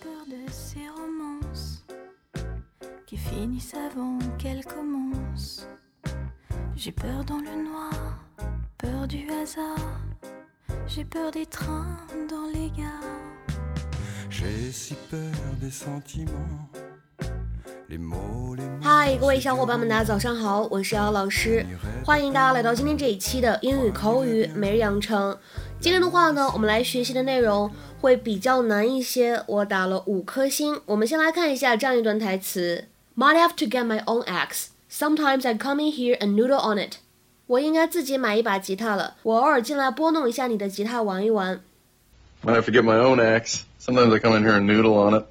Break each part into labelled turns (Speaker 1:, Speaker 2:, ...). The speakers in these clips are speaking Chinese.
Speaker 1: peur de ces romances qui finissent avant qu'elles commencent. J'ai peur dans le noir, peur du hasard. J'ai peur des trains dans les gares.
Speaker 2: J'ai si peur des sentiments. Les mots, les mots.
Speaker 3: 嗨，各位小伙伴们，大家早上好，我是姚老师，欢迎大家来到今天这一期的英语口语每日养成。今天的话呢，我们来学习的内容会比较难一些，我打了五颗星。我们先来看一下这样一段台词：Might have to get my own axe. Sometimes I come in here and noodle on it. 我应该自己买一把吉他了，我偶尔进来拨弄一下你的吉他玩一玩。
Speaker 4: Might have to get my own axe. Sometimes I come in here and noodle on it.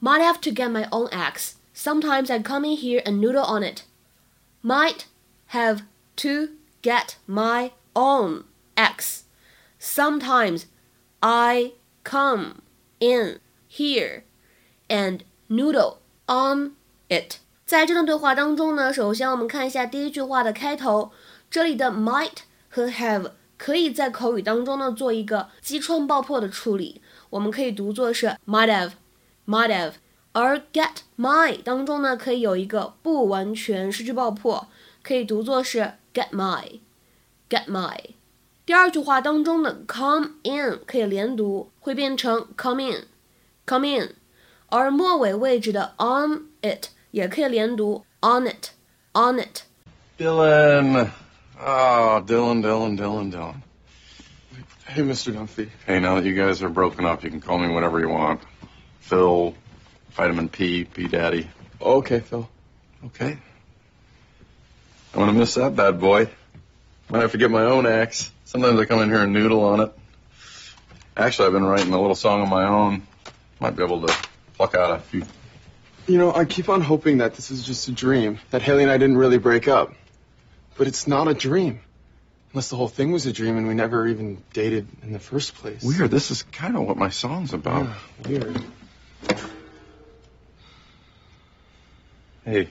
Speaker 3: Might have to get my own axe. Sometimes I come in here and noodle on it. Might have to get my own axe. Sometimes I come in here and noodle on it. 在这段对话当中呢，首先我们看一下第一句话的开头，这里的 might 和 have 可以在口语当中呢做一个击穿爆破的处理，我们可以读作是 might have，might have。而 get my 当中呢，可以有一个不完全失去爆破，可以读作是 get my，get my。第二句话当中的 come in 可以连读，会变成 come in，come in。而末尾位置的 on it 也可以连读 on it，on it。
Speaker 4: Dylan. Oh, Dylan, Dylan, Dylan, Dylan.
Speaker 2: Hey, Mr. Dunphy.
Speaker 4: Hey, now that you guys are broken up, you can call me whatever you want. Phil, Vitamin P, P Daddy.
Speaker 2: Okay, Phil.
Speaker 4: Okay. I'm gonna miss that bad boy. Might have to get my own axe. Sometimes I come in here and noodle on it. Actually, I've been writing a little song of my own. Might be able to pluck out a few.
Speaker 2: You know, I keep on hoping that this is just a dream, that Haley and I didn't really break up. But it's not a dream. Unless the whole thing was a dream and we never even dated in the first place.
Speaker 4: Weird. This is kind of what my song's about.
Speaker 2: Yeah, weird.
Speaker 4: Hey,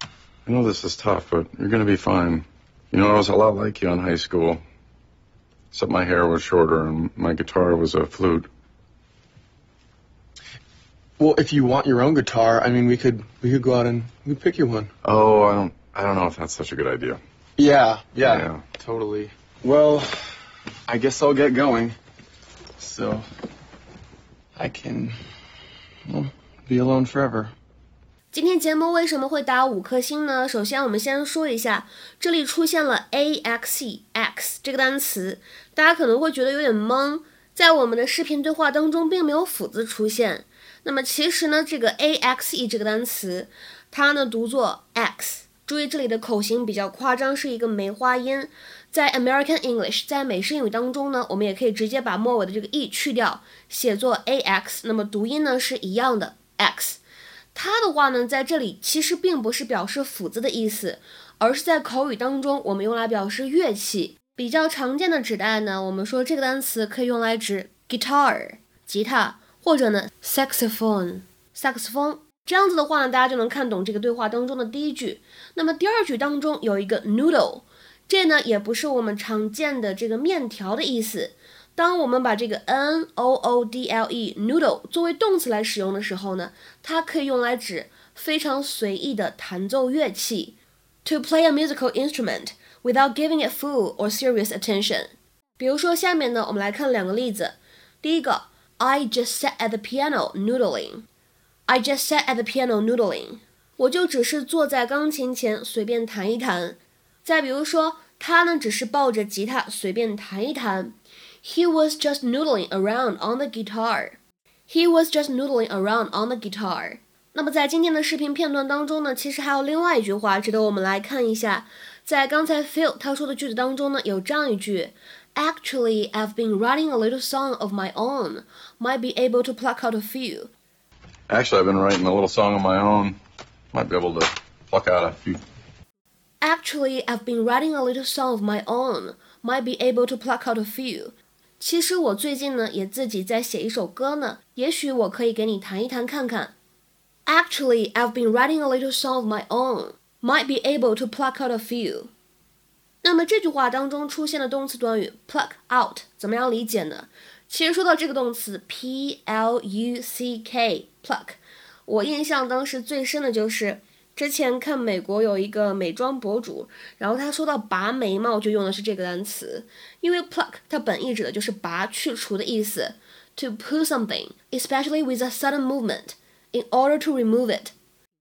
Speaker 4: I know this is tough, but you're gonna be fine. You know, I was a lot like you in high school. Except my hair was shorter and my guitar was a flute.
Speaker 2: Well, if you want your own guitar, I mean, we could we could go out and we could pick you one.
Speaker 4: Oh, I don't, I don't know if that's such a good idea.
Speaker 2: Yeah, yeah,
Speaker 4: Yeah.
Speaker 2: totally. Well, I guess I'll get going. So I can, well, be alone forever.
Speaker 3: 今天节目为什么会打五颗星呢？首先，我们先说一下，这里出现了 a x e x 这个单词，大家可能会觉得有点懵，在我们的视频对话当中并没有辅字出现。那么其实呢，这个 a x e 这个单词，它呢读作 x，注意这里的口型比较夸张，是一个梅花音。在 American English，在美式英语当中呢，我们也可以直接把末尾的这个 e 去掉，写作 a x，那么读音呢是一样的 x。它的话呢，在这里其实并不是表示斧子的意思，而是在口语当中我们用来表示乐器。比较常见的指代呢，我们说这个单词可以用来指 guitar 吉他，或者呢 saxophone saxophone。这样子的话呢，大家就能看懂这个对话当中的第一句。那么第二句当中有一个 noodle，这呢也不是我们常见的这个面条的意思。当我们把这个 n o o d l e noodle 作为动词来使用的时候呢，它可以用来指非常随意的弹奏乐器，to play a musical instrument without giving it full or serious attention。比如说下面呢，我们来看两个例子。第一个，I just sat at the piano noodling。I just sat at the piano noodling。我就只是坐在钢琴前随便弹一弹。再比如说，他呢只是抱着吉他随便弹一弹。He was just noodling around on the guitar. He was just noodling around on the guitar. 那么在今天的视频片段当中呢，其实还有另外一句话值得我们来看一下。在刚才 Phil 他说的句子当中呢，有这样一句：Actually, I've been writing a little song of my own. Might be able to pluck out a few.
Speaker 4: Actually, I've been writing a little song of my own. Might be able to pluck out a few.
Speaker 3: Actually, I've been writing a little song of my own. Might be able to pluck out a few. 其实我最近呢也自己在写一首歌呢，也许我可以给你弹一弹看看。Actually, I've been writing a little song of my own. Might be able to pluck out a few. 那么这句话当中出现的动词短语 pluck out 怎么样理解呢？其实说到这个动词 p l u c k pluck，我印象当时最深的就是之前看美国有一个美妆博主，然后他说到拔眉毛就用的是这个单词，因为 pluck 它本意指的就是拔去除的意思，to pull something especially with a sudden movement in order to remove it。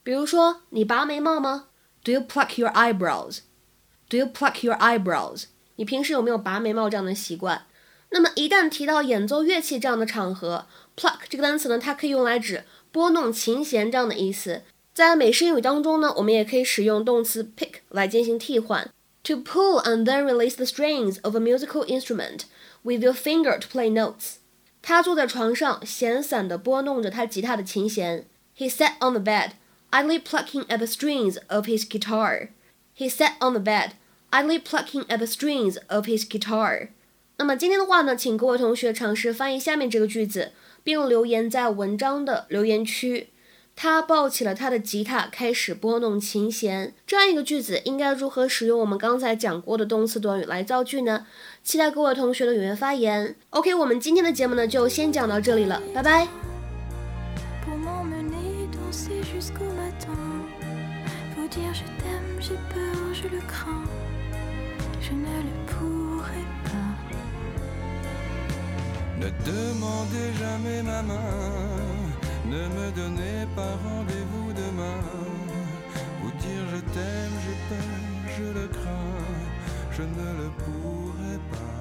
Speaker 3: 比如说你拔眉毛吗？Do you pluck your eyebrows？Do you pluck your eyebrows？你平时有没有拔眉毛这样的习惯？那么一旦提到演奏乐器这样的场合，pluck 这个单词呢，它可以用来指拨弄琴弦这样的意思。在美式英语当中呢，我们也可以使用动词 pick 来进行替换，to pull and then release the strings of a musical instrument with your finger to play notes。他坐在床上，闲散地拨弄着他吉他的琴弦。He sat on the bed, idly plucking at the strings of his guitar. He sat on the bed, idly plucking at the strings of his guitar. 那么今天的话呢，请各位同学尝试翻译下面这个句子，并留言在文章的留言区。 他抱起了他的吉他，开始拨弄琴弦。这样一个句子应该如何使用我们刚才讲过的动词短语来造句呢？期待各位同学的踊跃发言。OK，我们今天的节目呢就先讲到这里了，拜拜。
Speaker 5: Pas rendez-vous demain. Vous dire je t'aime, je t'aime, je le crains, je ne le pourrai pas.